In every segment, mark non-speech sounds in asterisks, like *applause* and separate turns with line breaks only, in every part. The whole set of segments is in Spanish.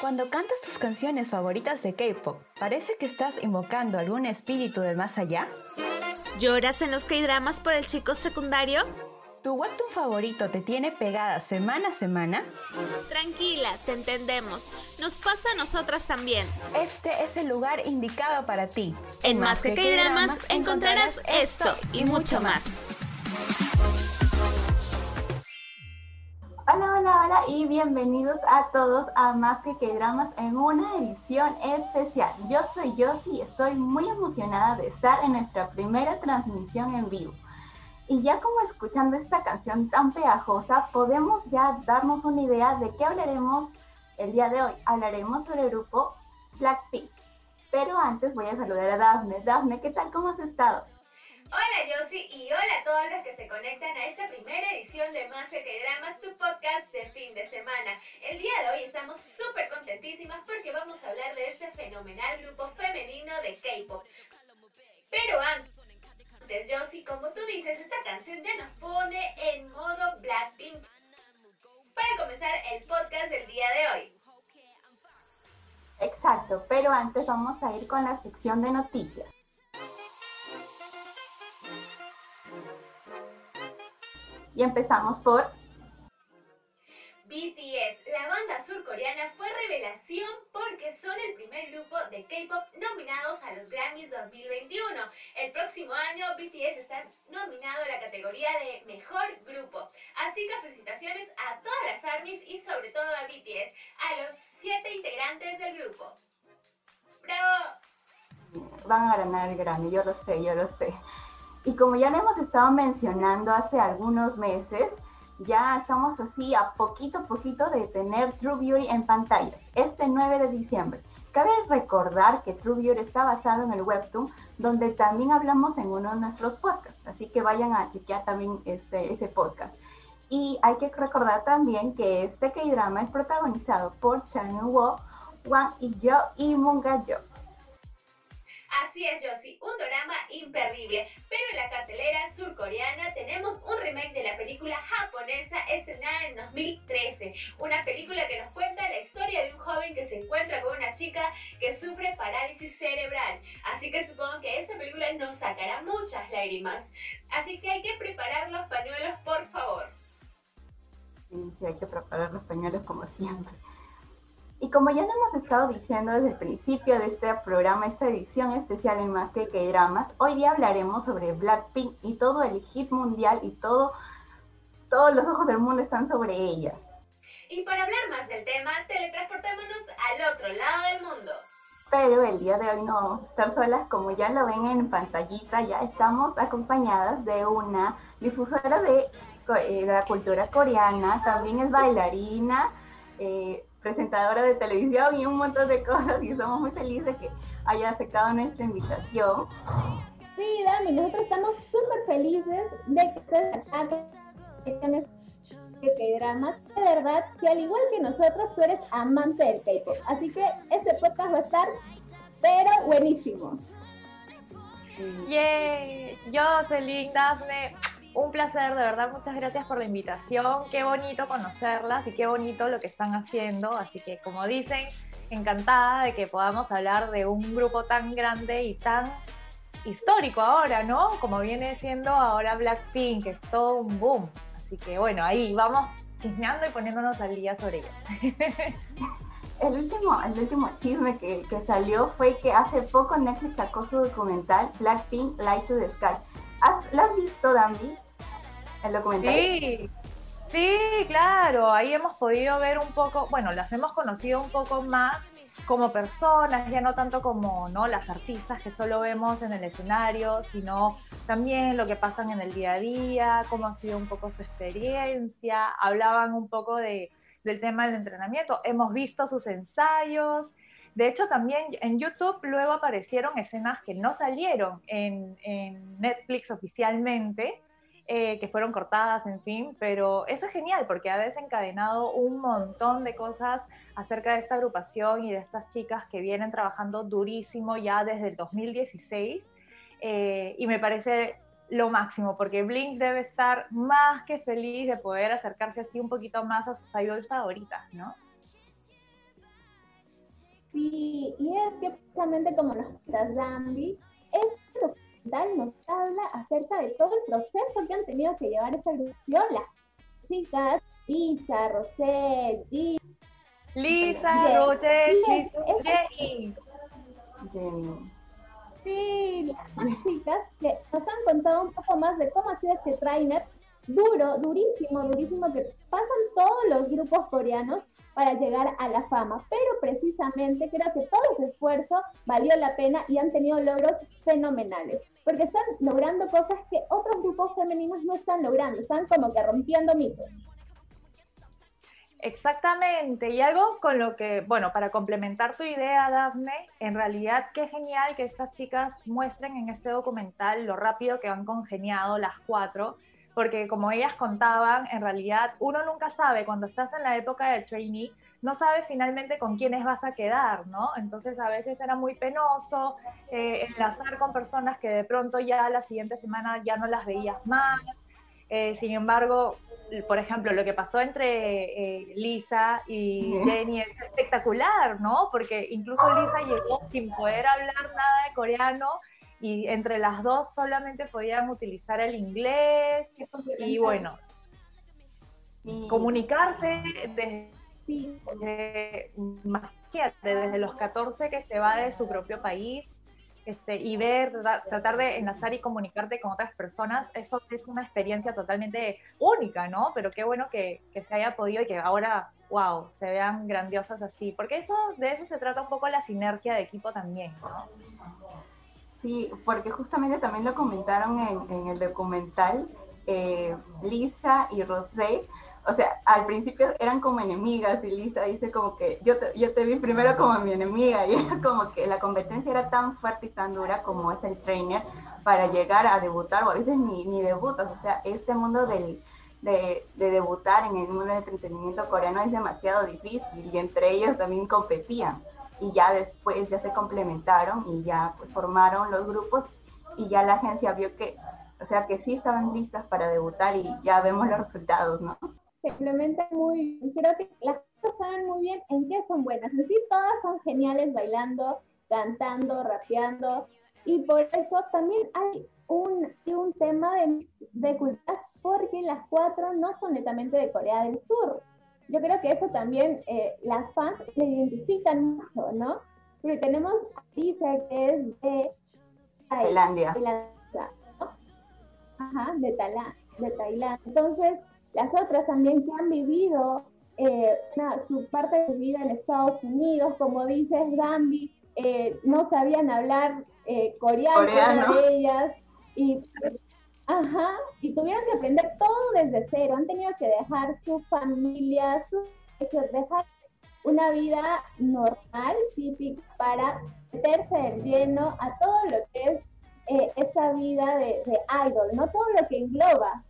Cuando cantas tus canciones favoritas de K-pop, ¿parece que estás invocando algún espíritu del más allá?
¿Lloras en los K-dramas por el chico secundario?
¿Tu webtoon favorito te tiene pegada semana a semana?
Tranquila, te entendemos. Nos pasa a nosotras también.
Este es el lugar indicado para ti.
En Más que K-dramas encontrarás esto y mucho más.
Hola, hola, hola y bienvenidos a todos a Más que K-Dramas en una edición especial. Yo soy Josie y estoy muy emocionada de estar en nuestra primera transmisión en vivo. Y ya como escuchando esta canción tan pegajosa, podemos ya darnos una idea de qué hablaremos el día de hoy. Hablaremos sobre el grupo Blackpink. Pero antes voy a saludar a Daphne. Daphne, ¿qué tal? ¿Cómo has estado?
Hola Josie y hola a todos los que se conectan a esta primera edición de Más que Dramas, tu podcast de fin de semana. El día de hoy estamos súper contentísimas porque vamos a hablar de este fenomenal grupo femenino de K-pop. Pero antes, Josie, como tú dices, esta canción ya nos pone en modo Blackpink para comenzar el podcast del día de hoy.
Exacto, pero antes vamos a ir con la sección de noticias. Y empezamos por
BTS, la banda surcoreana, fue revelación porque son el primer grupo de K-pop nominados a los Grammys 2021. El próximo año BTS está nominado a la categoría de Mejor Grupo. Así que felicitaciones a todas las ARMYs y sobre todo a BTS, a los siete integrantes del grupo. ¡Bravo!
Van a ganar el Grammy, yo lo sé, yo lo sé. Y como ya lo hemos estado mencionando hace algunos meses, ya estamos así a poquito a poquito de tener True Beauty en pantallas, este 9 de diciembre. Cabe recordar que True Beauty está basado en el webtoon, donde también hablamos en uno de nuestros podcasts, así que vayan a chequear también este, ese podcast. Y hay que recordar también que este K-drama es protagonizado por Chan Woo, Wang y Yo y Munga Jo.
Así es, Josie, un drama imperdible. Pero en la cartelera surcoreana tenemos un remake de la película japonesa estrenada en 2013. Una película que nos cuenta la historia de un joven que se encuentra con una chica que sufre parálisis cerebral. Así que supongo que esta película nos sacará muchas lágrimas. Así que hay que preparar los pañuelos, por favor.
Sí, hay que preparar los pañuelos como siempre. Y como ya lo hemos estado diciendo desde el principio de este programa, esta edición especial en Más que Dramas, hoy día hablaremos sobre Blackpink y todo el hit mundial y todo, todos los ojos del mundo están sobre ellas.
Y para hablar más del tema, teletransportémonos al otro lado del mundo.
Pero el día de hoy no vamos a estar solas, como ya lo ven en pantallita, ya estamos acompañadas de una difusora de, eh, la cultura coreana, también es bailarina, eh, presentadora de televisión y un montón de cosas y somos muy felices de que haya aceptado nuestra invitación.
Sí, Dami, nosotros estamos súper felices de que estés acá de dramas. De verdad, que al igual que nosotros, tú eres amante del K-pop. Así que este podcast va a estar, pero buenísimo.
Yay, yo, Celine, Dafne, un placer, de verdad, muchas gracias por la invitación. Qué bonito conocerlas y qué bonito lo que están haciendo. Así que, como dicen, encantada de que podamos hablar de un grupo tan grande y tan histórico ahora, ¿no? Como viene siendo ahora Blackpink, que es todo un boom. Así que, bueno, ahí vamos chismeando y poniéndonos al día sobre ellos. *laughs*
El último, el último chisme que, que salió fue que hace poco Netflix sacó su documental Blackpink Light to the Sky ¿Lo has visto, Dami? El documental.
Sí, sí, claro. Ahí hemos podido ver un poco, bueno, las hemos conocido un poco más como personas, ya no tanto como ¿no? las artistas que solo vemos en el escenario, sino también lo que pasan en el día a día, cómo ha sido un poco su experiencia, hablaban un poco de, del tema del entrenamiento, hemos visto sus ensayos, de hecho, también en YouTube luego aparecieron escenas que no salieron en, Netflix oficialmente, eh, que fueron cortadas, en fin, pero eso es genial porque ha desencadenado un montón de cosas acerca de esta agrupación y de estas chicas que vienen trabajando durísimo ya desde el 2016 eh, y me parece lo máximo porque Blink debe estar más que feliz de poder acercarse así un poquito más a sus idols favoritas, ¿no?
Sí, y es que precisamente como nos Zambi, este documental nos habla acerca de todo el proceso que han tenido que llevar esta agrupación, las chicas, Lisa, Rosé, G,
Lisa, Rosé. Jenny.
Sí, las chicas que nos han contado un poco más de cómo ha sido este trainer duro, durísimo, durísimo, que pasan todos los grupos coreanos para llegar a la fama. Pero precisamente creo que todo ese esfuerzo valió la pena y han tenido logros fenomenales. Porque están logrando cosas que otros grupos femeninos no están logrando. Están como que rompiendo mitos.
Exactamente, y algo con lo que, bueno, para complementar tu idea, Daphne, en realidad qué genial que estas chicas muestren en este documental lo rápido que han congeniado las cuatro, porque como ellas contaban, en realidad uno nunca sabe, cuando estás en la época del trainee, no sabes finalmente con quiénes vas a quedar, ¿no? Entonces a veces era muy penoso eh, enlazar con personas que de pronto ya la siguiente semana ya no las veías más. Eh, sin embargo, por ejemplo, lo que pasó entre eh, Lisa y Jenny es espectacular, ¿no? Porque incluso Lisa llegó sin poder hablar nada de coreano y entre las dos solamente podían utilizar el inglés y bueno, comunicarse desde, más que desde los 14 que se va de su propio país este, y ver, tratar de enlazar y comunicarte con otras personas, eso es una experiencia totalmente única, ¿no? Pero qué bueno que, que, se haya podido y que ahora, wow, se vean grandiosas así, porque eso de eso se trata un poco la sinergia de equipo también, ¿no?
Sí, porque justamente también lo comentaron en, en el documental eh, Lisa y Rosé, o sea, al principio eran como enemigas y Lisa dice como que yo te, yo te vi primero como mi enemiga *laughs* y era como que la competencia era tan fuerte y tan dura como es el trainer para llegar a debutar o a veces ni, ni debutas, o sea, este mundo del, de, de, debutar en el mundo del entretenimiento coreano es demasiado difícil y entre ellos también competían y ya después ya se complementaron y ya pues, formaron los grupos y ya la agencia vio que, o sea, que sí estaban listas para debutar y ya vemos los resultados, ¿no?
se muy bien. Creo que las cosas saben muy bien en qué son buenas. En sí, todas son geniales bailando, cantando, rapeando. Y por eso también hay un, un tema de, de cultura, porque las cuatro no son netamente de Corea del Sur. Yo creo que eso también eh, las fans le identifican mucho, ¿no? Porque tenemos a Lisa, que es de
Tailandia.
Ajá, de, de Tailandia. Entonces, las otras también que han vivido eh, su parte de vida en Estados Unidos, como dices, Gambi, eh, no sabían hablar eh, coreano, de ellas y, ajá, y tuvieron que aprender todo desde cero, han tenido que dejar su familia, su, dejar una vida normal, típica, para meterse de lleno a todo lo que es esa vida de, de idol, no todo lo que engloba,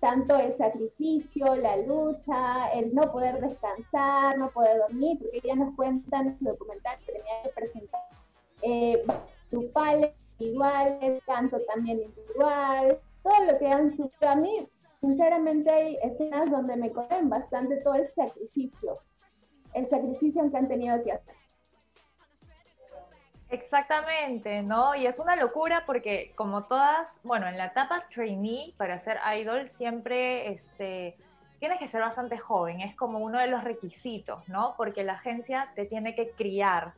tanto el sacrificio, la lucha, el no poder descansar, no poder dormir, porque ya nos cuentan en su documental que tenía que presentar eh, grupales, individuales, canto también individual, todo lo que han sufrido. A mí, sinceramente, hay escenas donde me cogen bastante todo el sacrificio, el sacrificio que han tenido que hacer.
Exactamente, ¿no? Y es una locura porque como todas, bueno, en la etapa trainee para ser idol siempre este, tienes que ser bastante joven, es como uno de los requisitos, ¿no? Porque la agencia te tiene que criar,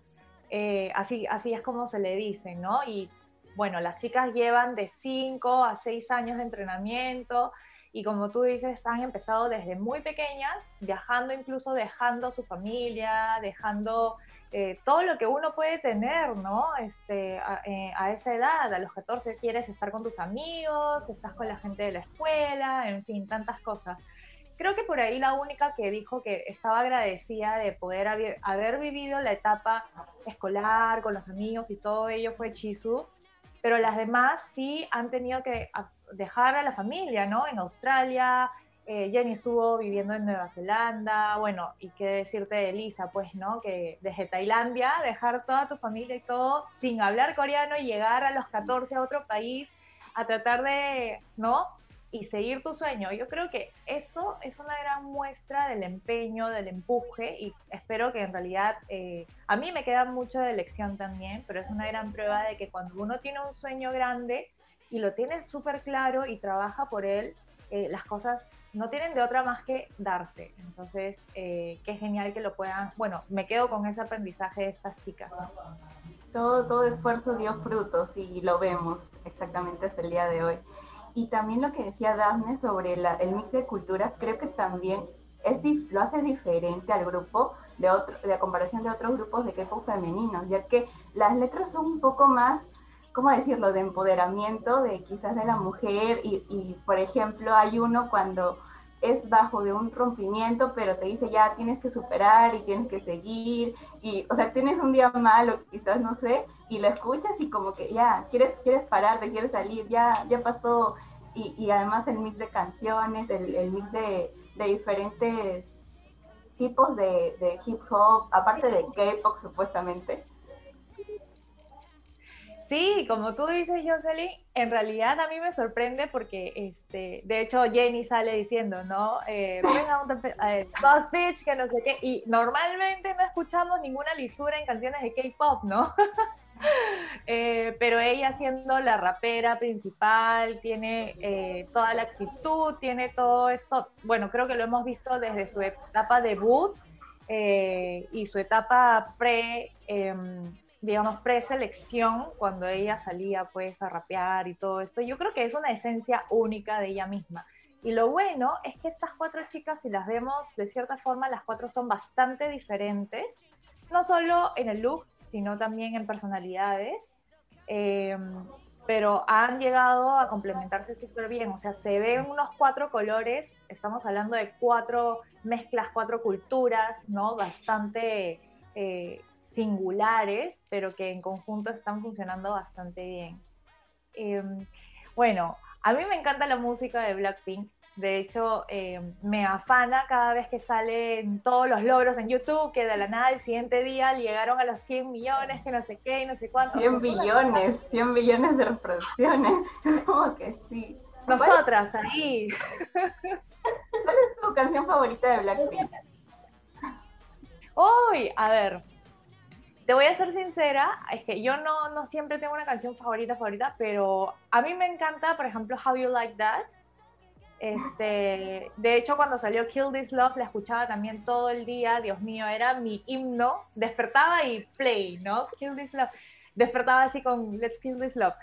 eh, así, así es como se le dice, ¿no? Y bueno, las chicas llevan de 5 a 6 años de entrenamiento y como tú dices, han empezado desde muy pequeñas, viajando incluso dejando su familia, dejando eh, todo lo que uno puede tener, ¿no? Este, eh, a, esa edad, a los 14 quieres estar con tus amigos, estás con la gente de la escuela, en fin, tantas cosas. Creo que por ahí la única que dijo que estaba agradecida de poder haber, haber vivido la etapa escolar con los amigos y todo ello fue Chisu, pero las demás sí han tenido que dejar a la familia, ¿no? En Australia, eh, Jenny estuvo viviendo en Nueva Zelanda, bueno, y qué decirte de Lisa, pues, ¿no? Que desde Tailandia, dejar toda tu familia y todo sin hablar coreano y llegar a los 14 a otro país a tratar de, ¿no? Y seguir tu sueño. Yo creo que eso es una gran muestra del empeño, del empuje y espero que en realidad eh, a mí me queda mucho de lección también, pero es una gran prueba de que cuando uno tiene un sueño grande y lo tiene súper claro y trabaja por él, eh, las cosas no tienen de otra más que darse. Entonces, eh, qué genial que lo puedan, bueno, me quedo con ese aprendizaje de estas chicas.
Todo, todo esfuerzo dio frutos y lo vemos exactamente hasta el día de hoy. Y también lo que decía Daphne sobre el mix de culturas, creo que también es, lo hace diferente al grupo de, otro, de comparación de otros grupos de K-pop femeninos, ya que las letras son un poco más, ¿cómo decirlo?, de empoderamiento de quizás de la mujer y, y por ejemplo, hay uno cuando es bajo de un rompimiento, pero te dice ya tienes que superar y tienes que seguir, y, o sea, tienes un día malo, quizás no sé, y lo escuchas y como que ya, quieres, quieres pararte, quieres salir, ya, ya pasó, y, y además el mix de canciones, el, el mix de, de, diferentes tipos de, de hip hop, aparte de K-pop supuestamente,
Sí, como tú dices, Jocelyn, en realidad a mí me sorprende porque, este, de hecho, Jenny sale diciendo, ¿no? Eh, *laughs* venga un eh, boss bitch, que no sé qué, y normalmente no escuchamos ninguna lisura en canciones de K-pop, ¿no? *laughs* *laughs* eh, pero ella siendo la rapera principal, tiene eh, toda la actitud, tiene todo esto, bueno, creo que lo hemos visto desde su etapa debut eh, y su etapa pre em, digamos, preselección, cuando ella salía pues a rapear y todo esto, yo creo que es una esencia única de ella misma. Y lo bueno es que estas cuatro chicas, si las vemos de cierta forma, las cuatro son bastante diferentes, no solo en el look, sino también en personalidades, eh, pero han llegado a complementarse súper bien, o sea, se ven unos cuatro colores, estamos hablando de cuatro mezclas, cuatro culturas, ¿no? Bastante... Eh, singulares, pero que en conjunto están funcionando bastante bien. Em, bueno, a mí me encanta la música de Blackpink. De hecho, em, me afana cada vez que salen todos los logros en YouTube, que de la nada el siguiente día llegaron a los 100 millones, que no sé qué, y no sé cuánto.
100 billones, 100 billones de reproducciones. *laughs* Como que sí.
Nosotras, ahí.
¿Cuál es tu canción favorita de Blackpink?
Uy, a ver, te voy a ser sincera, es que yo no, no siempre tengo una canción favorita, favorita, pero a mí me encanta, por ejemplo, How You Like That. Este, de hecho, cuando salió Kill This Love, la escuchaba también todo el día. Dios mío, era mi himno. Despertaba y play, ¿no? Kill This Love. Despertaba así con Let's Kill This Love.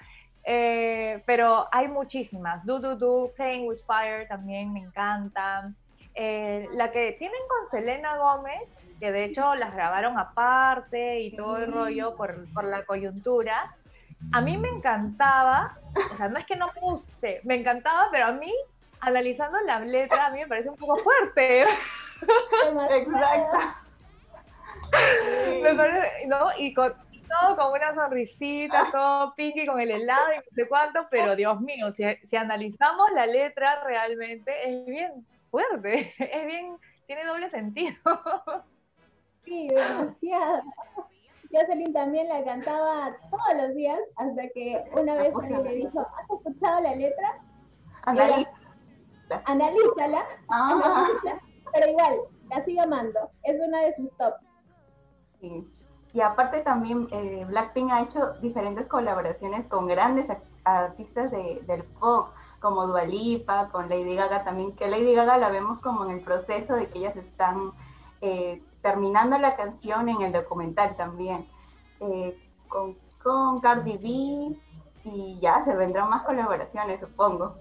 Eh, pero hay muchísimas. Do Do Do, Playing with Fire también me encantan. Eh, la que tienen con Selena Gómez, que de hecho las grabaron aparte y todo el rollo por, por la coyuntura. A mí me encantaba, o sea, no es que no me me encantaba, pero a mí, analizando la letra, a mí me parece un poco fuerte.
Exacto.
me parece, ¿no? Y con, todo con una sonrisita, todo pinky con el helado y no sé cuánto, pero Dios mío, si, si analizamos la letra realmente es bien fuerte, *laughs* es bien, tiene doble sentido.
Sí, demasiado. Jocelyn también la cantaba todos los días hasta que una vez alguien le dijo, ¿has escuchado la letra?
Analízala.
Analízala,
Ah.
analízala, pero igual, la sigo amando. Es una de sus top.
Sí. Y aparte también eh, Blackpink ha hecho diferentes colaboraciones con grandes artistas de- del pop, como Dua Lipa, con Lady Gaga también, que Lady Gaga la vemos como en el proceso de que ellas están eh, terminando la canción en el documental también, eh, con, con Cardi B, y ya se vendrán más colaboraciones, supongo.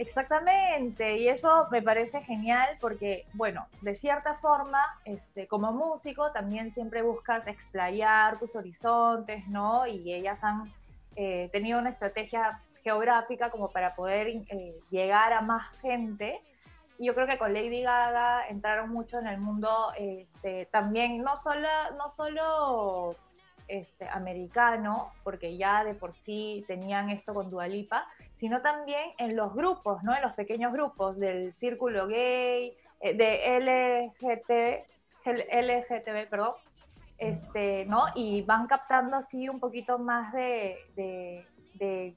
Exactamente, y eso me parece genial porque, bueno, de cierta forma, este, como músico también siempre buscas explayar tus horizontes, ¿no? Y ellas han eh, tenido una estrategia geográfica como para poder eh, llegar a más gente. Y yo creo que con Lady Gaga entraron mucho en el mundo este, también, no solo, no solo este, americano, porque ya de por sí tenían esto con Dualipa, sino también en los grupos, ¿no? En los pequeños grupos del círculo gay, eh, de LGBT, LGTB, perdón, este, ¿no? Y van captando así un poquito más de, de, de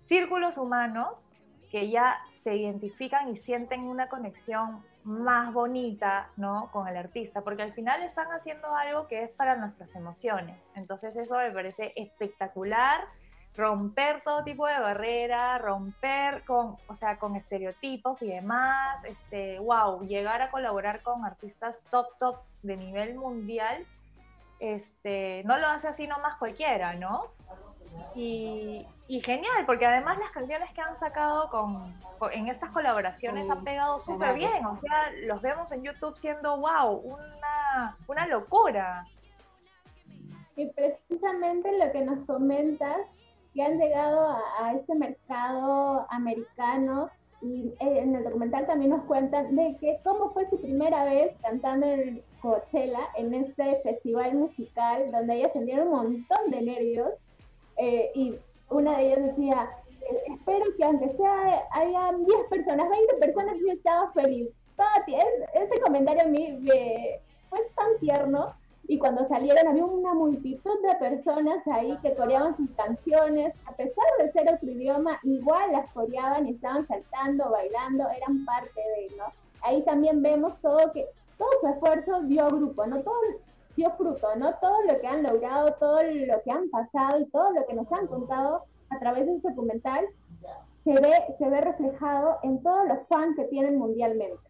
círculos humanos que ya se identifican y sienten una conexión más bonita, ¿no? Con el artista, porque al final están haciendo algo que es para nuestras emociones. Entonces eso me parece espectacular, romper todo tipo de barrera, romper con, o sea, con estereotipos y demás, este, wow, llegar a colaborar con artistas top, top de nivel mundial, este, no lo hace así nomás cualquiera, ¿no? Y, genial, porque además las canciones que han sacado con, en estas colaboraciones han pegado súper bien. O sea, los vemos en YouTube siendo, wow, una, una locura.
Y precisamente lo que nos comentas, que han llegado a, a este mercado americano, y eh, en el documental también nos cuentan de que cómo fue su primera vez cantando en Coachella, en este festival musical, donde ellas tenían un montón de nervios eh, y una de ellas decía, espero que aunque sea haya 10 personas, 20 personas, yo estaba feliz. Pati, ese comentario a mí me fue tan tierno y cuando salieron había una multitud de personas ahí que coreaban sus canciones, a pesar de ser otro idioma, igual las coreaban y estaban saltando, bailando, eran parte de, ¿no? Ahí también vemos todo que todo su esfuerzo dio grupo, ¿no? Todo, dio fruto, ¿no? Todo lo que han logrado, todo lo que han pasado y todo lo que nos han contado a través de este documental se ve, se ve reflejado en todos los fans que tienen mundialmente.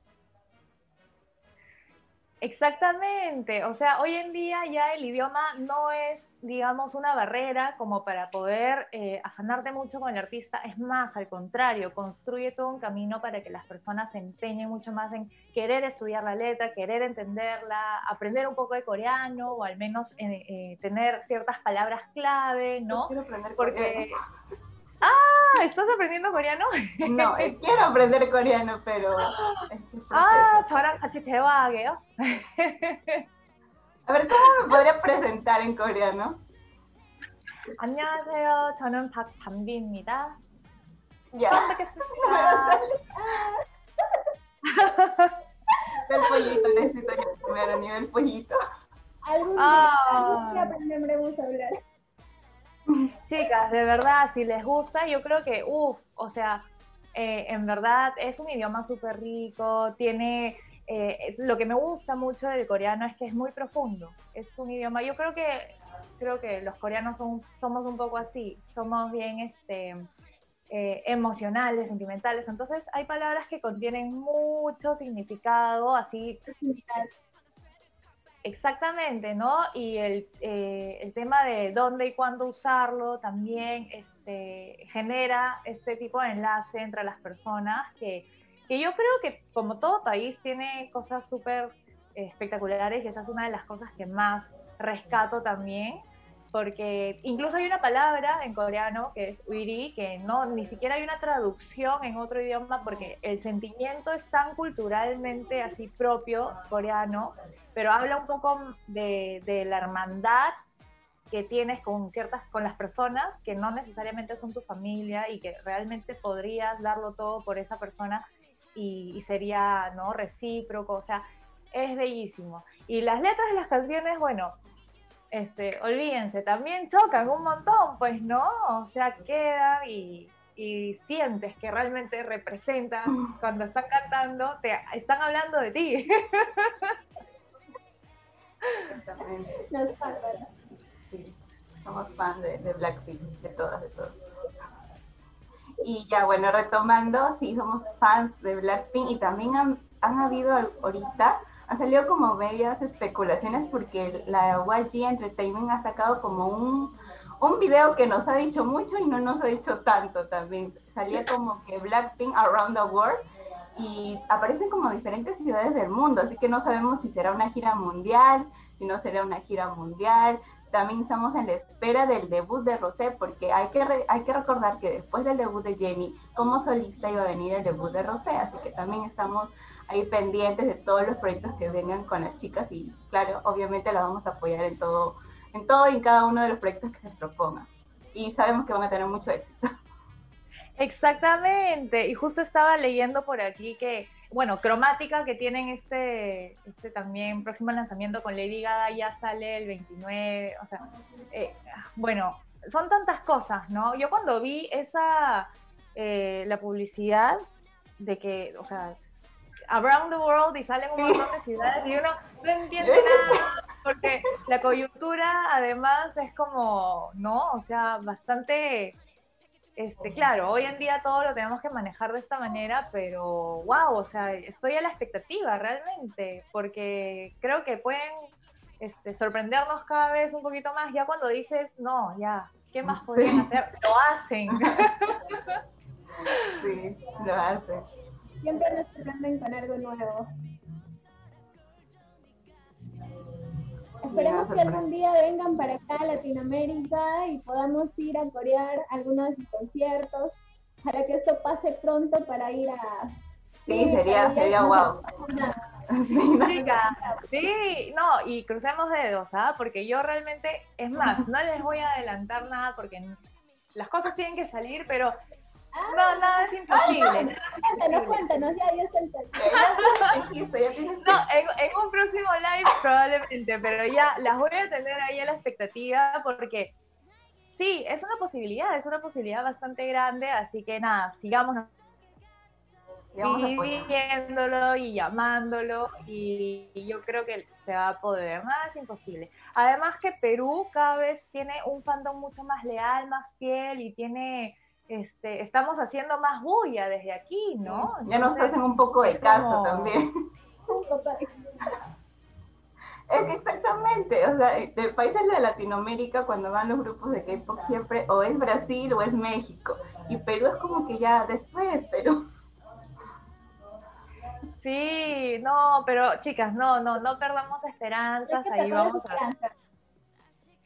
Exactamente, o sea, hoy en día ya el idioma no es, digamos, una barrera como para poder eh, afanarte mucho con el artista, es más, al contrario, construye todo un camino para que las personas se empeñen mucho más en querer estudiar la letra, querer entenderla, aprender un poco de coreano o al menos eh, eh, tener ciertas palabras clave, ¿no?
Porque...
Ah, ¿estás aprendiendo coreano?
No, eh, quiero aprender coreano, pero... *laughs*
Ah, 저랑 같이 대화하게요.
A ver, ¿cómo me podría presentar en coreano?
안녕하세요. 저는 박담비입니다.
Ya. el pollito, necesito yo primero nivel pollito.
Algún día, algún día aprenderemos a hablar.
Chicas, de verdad, si les gusta, yo creo que, uff, o sea, eh, en verdad es un idioma súper rico, tiene, eh, lo que me gusta mucho del coreano es que es muy profundo, es un idioma, yo creo que, creo que los coreanos son, somos un poco así, somos bien, este, eh, emocionales, sentimentales, entonces hay palabras que contienen mucho significado, así Exactamente, ¿no? Y el, eh, el, tema de dónde y cuándo usarlo también este, genera este tipo de enlace entre las personas que, que yo creo que como todo país tiene cosas súper espectaculares y esa es una de las cosas que más rescato también, porque incluso hay una palabra en coreano que es uiri, que no, ni siquiera hay una traducción en otro idioma porque el sentimiento es tan culturalmente así propio coreano pero habla un poco de, la hermandad que tienes con ciertas, con las personas que no necesariamente son tu familia y que realmente podrías darlo todo por esa persona y, sería no recíproco, o sea, es bellísimo. Y las letras de las canciones, bueno, este, olvídense, también chocan un montón, pues no, o sea, quedan y, y sientes que realmente representan cuando están cantando, te están hablando de ti. *laughs*
Exactamente. Somos fans de, Blackpink, de todas, de todas. Y ya, bueno, retomando, sí, somos fans de Blackpink y también han, han habido ahorita, han salido como medias especulaciones porque la YG Entertainment ha sacado como un, un video que nos ha dicho mucho y no nos ha dicho tanto también. Salía como que Blackpink Around the World y aparecen como diferentes ciudades del mundo, así que no sabemos si será una gira mundial, si no será una gira mundial. También estamos en la espera del debut de Rosé, porque hay que, hay que recordar que después del debut de Jenny, como solista iba a venir el debut de Rosé, así que también estamos ahí pendientes de todos los proyectos que vengan con las chicas y claro, obviamente la vamos a apoyar en todo, en todo y en cada uno de los proyectos que se propongan. Y sabemos que van a tener mucho éxito.
Exactamente, y justo estaba leyendo por aquí que, bueno, Cromática, que tienen este, este también próximo lanzamiento con Lady Gaga, ya sale el 29, o sea, eh, bueno, son tantas cosas, ¿no? Yo cuando vi esa, eh, la publicidad de que, o sea, around the world y salen un montón de ciudades y uno no entiende *laughs* nada porque la coyuntura además es como, ¿no? O sea, bastante, este, claro, hoy en día todo lo tenemos que manejar de esta manera, pero wow, o sea, estoy a la expectativa realmente, porque creo que pueden este, sorprendernos cada vez un poquito más, ya cuando dices, no, ya, ¿qué más podrían hacer? Lo hacen. *laughs*
Sí, lo hacen.
Siempre nos sorprenden con algo nuevo. Esperemos que algún día vengan para acá a Latinoamérica y podamos ir a corear algunos de sus conciertos para que esto pase pronto para ir a...
Sí, sería, sería guau. *laughs*
Sí, no, y crucemos dedos, ¿ah? Porque yo realmente, es más, no les voy a adelantar nada porque las cosas tienen que salir, pero no, nada es imposible.
Cuéntanos, cuéntanos, ya, ya *laughs*
No, en, en, un próximo live probablemente, pero ya las voy a tener ahí a la expectativa porque sí, es una posibilidad, es una posibilidad bastante grande, así que nada, sigamos viéndolo y llamándolo y, yo creo que se va a poder, nada es imposible. Además que Perú cada vez tiene un fandom mucho más leal, más fiel y tiene este, estamos haciendo más bulla desde aquí, ¿no?
ya nos hacen un poco de caso también. *laughs* es que exactamente, o sea, de países de Latinoamérica, cuando van los grupos de K-pop, siempre o es Brasil o es México. Y Perú es como que ya después, pero. *laughs*
Sí, no, pero chicas, no, no, no perdamos esperanzas, ahí vamos a.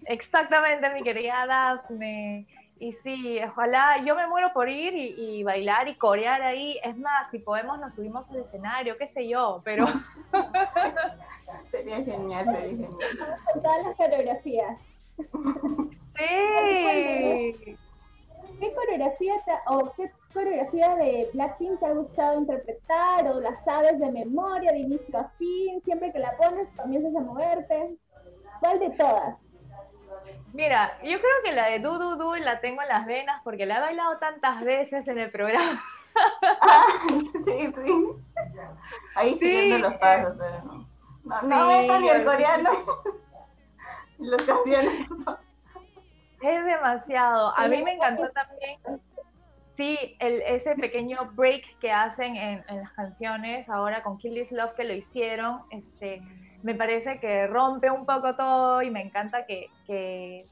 Exactamente, mi querida Daphne. Y sí, ojalá, yo me muero por ir y, bailar y corear ahí. Es más, si podemos nos subimos al escenario, qué sé yo, pero... *laughs*
sería genial, sería genial.
todas las coreografías.
Sí.
¿Qué coreografía o qué coreografía de Blackpink te ha gustado interpretar o la sabes de memoria, de inicio a fin? Siempre que la pones comienzas a moverte. ¿Cuál de todas?
Mira, yo creo que la de Du Du Du la tengo en las venas porque la he bailado tantas veces en el programa.
Ah, *laughs* sí, sí. Ahí siguiendo los pasos, pero no. No, no ni el coreano. *laughs* Los canciones.
Es demasiado. A mí me encantó también. Sí, el, ese pequeño break que hacen en, en, las canciones ahora con Kill This Love que lo hicieron, este, me parece que rompe un poco todo y me encanta que, que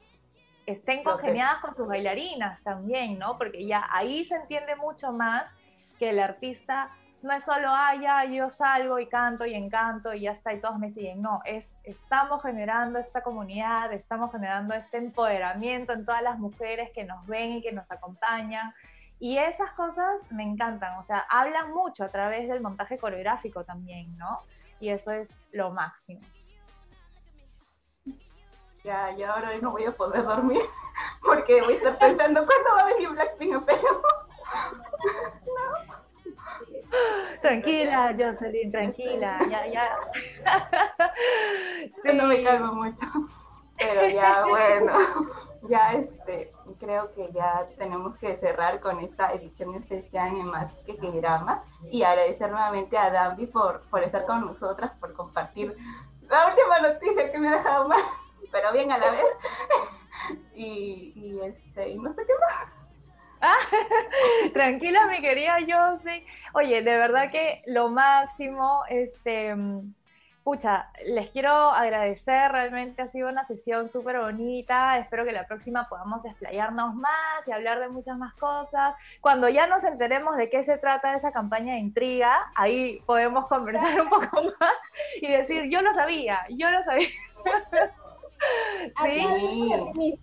estén congeniadas con sus bailarinas también, ¿no? Porque ya ahí se entiende mucho más que el artista no es solo, ah, ya yo salgo y canto y encanto y ya está y todos me siguen. No, es, estamos generando esta comunidad, estamos generando este empoderamiento en todas las mujeres que nos ven y que nos acompañan. Y esas cosas me encantan, o sea, hablan mucho a través del montaje coreográfico también, ¿no? Y eso es lo máximo.
Ya, ya ahora no voy a poder dormir *laughs* porque voy a estar pensando cuándo va a venir Blackpink *laughs* a Perú.
Tranquila, Jocelyn, tranquila, ya, ya.
Yo no me calmo mucho, pero ya, bueno, ya este, creo que ya tenemos que cerrar con esta edición especial en Más que, que Drama y agradecer nuevamente a Dambi por, por estar con nosotras, por compartir la última noticia que me ha dejado mal, *laughs* pero bien a la vez. *laughs* y, este, y no sé qué más. *laughs*
tranquila, mi querida Josie. Oye, de verdad que lo máximo, este pucha, les quiero agradecer, realmente ha sido una sesión súper bonita, espero que la próxima podamos desplayarnos más y hablar de muchas más cosas. Cuando ya nos enteremos de qué se trata esa campaña de intriga, ahí podemos conversar un poco *laughs* más y decir, yo lo sabía, yo lo sabía. *laughs*
¿Sí?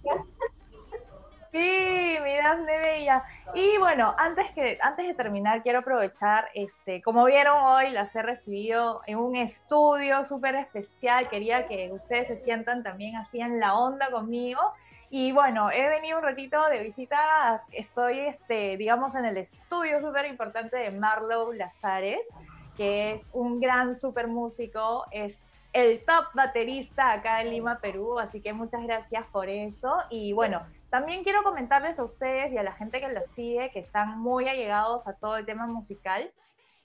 Sí, mi de Bella. Y bueno, antes, que, antes de terminar, quiero aprovechar, este, como vieron hoy, las he recibido en un estudio súper especial. Quería que ustedes se sientan también así en la onda conmigo. Y bueno, he venido un ratito de visita, estoy, este, digamos, en el estudio súper importante de Marlow Lazares, que es un gran súper músico, es el top baterista acá en Lima, Perú, así que muchas gracias por eso. Y bueno, también quiero comentarles a ustedes y a la gente que los sigue, que están muy allegados a todo el tema musical,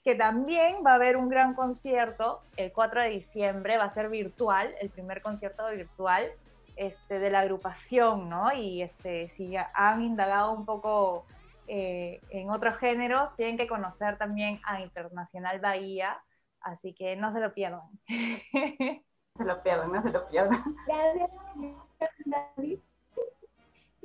que también va a haber un gran concierto el 4 de diciembre, va a ser virtual, el primer concierto virtual este, de la agrupación, ¿no? Y este, si han indagado un poco eh, en otros géneros, tienen que conocer también a Internacional Bahía, así que no se lo pierdan.
Se lo pierdan, no se lo pierdan.
Gracias, David.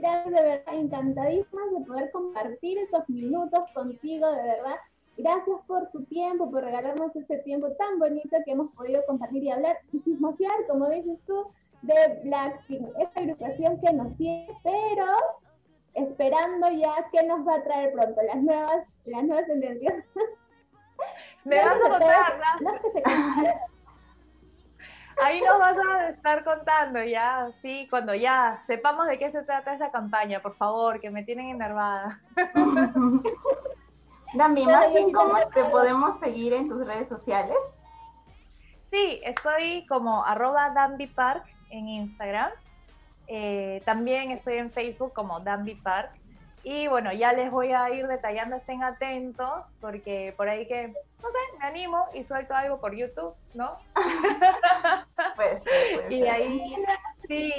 Gracias, de verdad, encantadísimas de poder compartir estos minutos contigo, de verdad. Gracias por tu tiempo, por regalarnos este tiempo tan bonito que hemos podido compartir y hablar y chismosear, como dices tú, de Blackpink, esta agrupación que nos tiene, pero esperando ya qué nos va a traer pronto, las nuevas, las nuevas tendencias.
Me vas a contar, Ahí nos vas a estar contando ya, sí, cuando ya sepamos de qué se trata esa campaña, por favor, que me tienen enervada. *laughs*
Dami, más bien, ¿cómo te podemos seguir en tus redes sociales?
Sí, estoy como arroba Park en Instagram. Eh, también estoy en Facebook como Danby Park. Y bueno, ya les voy a ir detallando, estén atentos, porque por ahí que, no sé, me animo y suelto algo por YouTube, ¿no? *laughs*
pues,
y ahí, sí.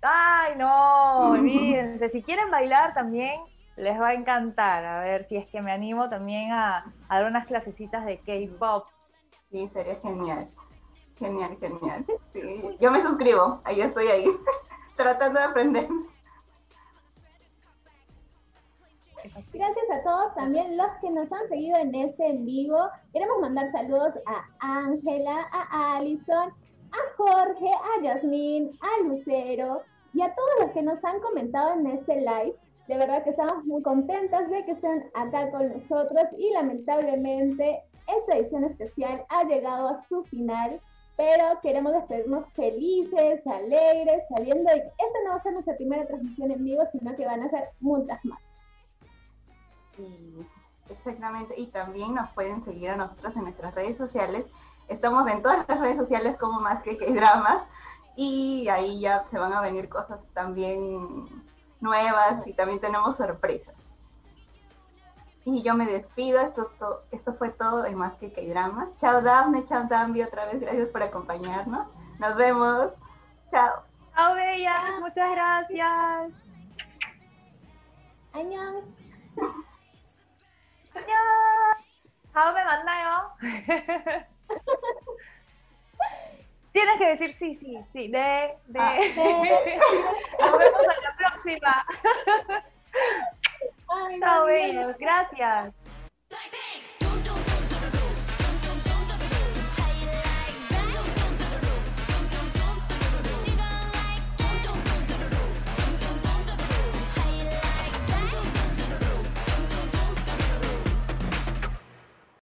Ay, no, olvídense. Si quieren bailar también, les va a encantar. A ver si es que me animo también a, a dar unas clasecitas de K-pop.
Sí, sería genial. Genial, genial. Yo me suscribo, ahí estoy ahí, *laughs* tratando de aprender.
Gracias a todos también los que nos han seguido en este en vivo. Queremos mandar saludos a Ángela, a Alison, a Jorge, a Yasmín, a Lucero y a todos los que nos han comentado en este live. De verdad que estamos muy contentos de que estén acá con nosotros y lamentablemente esta edición especial ha llegado a su final pero queremos despedirnos felices, alegres, sabiendo que esta no va a ser nuestra primera transmisión en vivo, sino que van a ser muchas más.
Sí, exactamente, y también nos pueden seguir a nosotros en nuestras redes sociales. Estamos en todas las redes sociales como Más que que dramas y ahí ya se van a venir cosas también nuevas y también tenemos sorpresas. Y yo me despido, esto, esto fue todo en Más que K-Drama. Chao Daphne, chao Dambi, otra vez gracias por acompañarnos. Nos vemos. Chao.
Chao Bella, muchas gracias.
Añón. *laughs*
Chao, *laughs* me Tienes que decir sí, sí, sí. De, de. Ah, Nos vemos en la próxima. Chao, bellos. Gracias.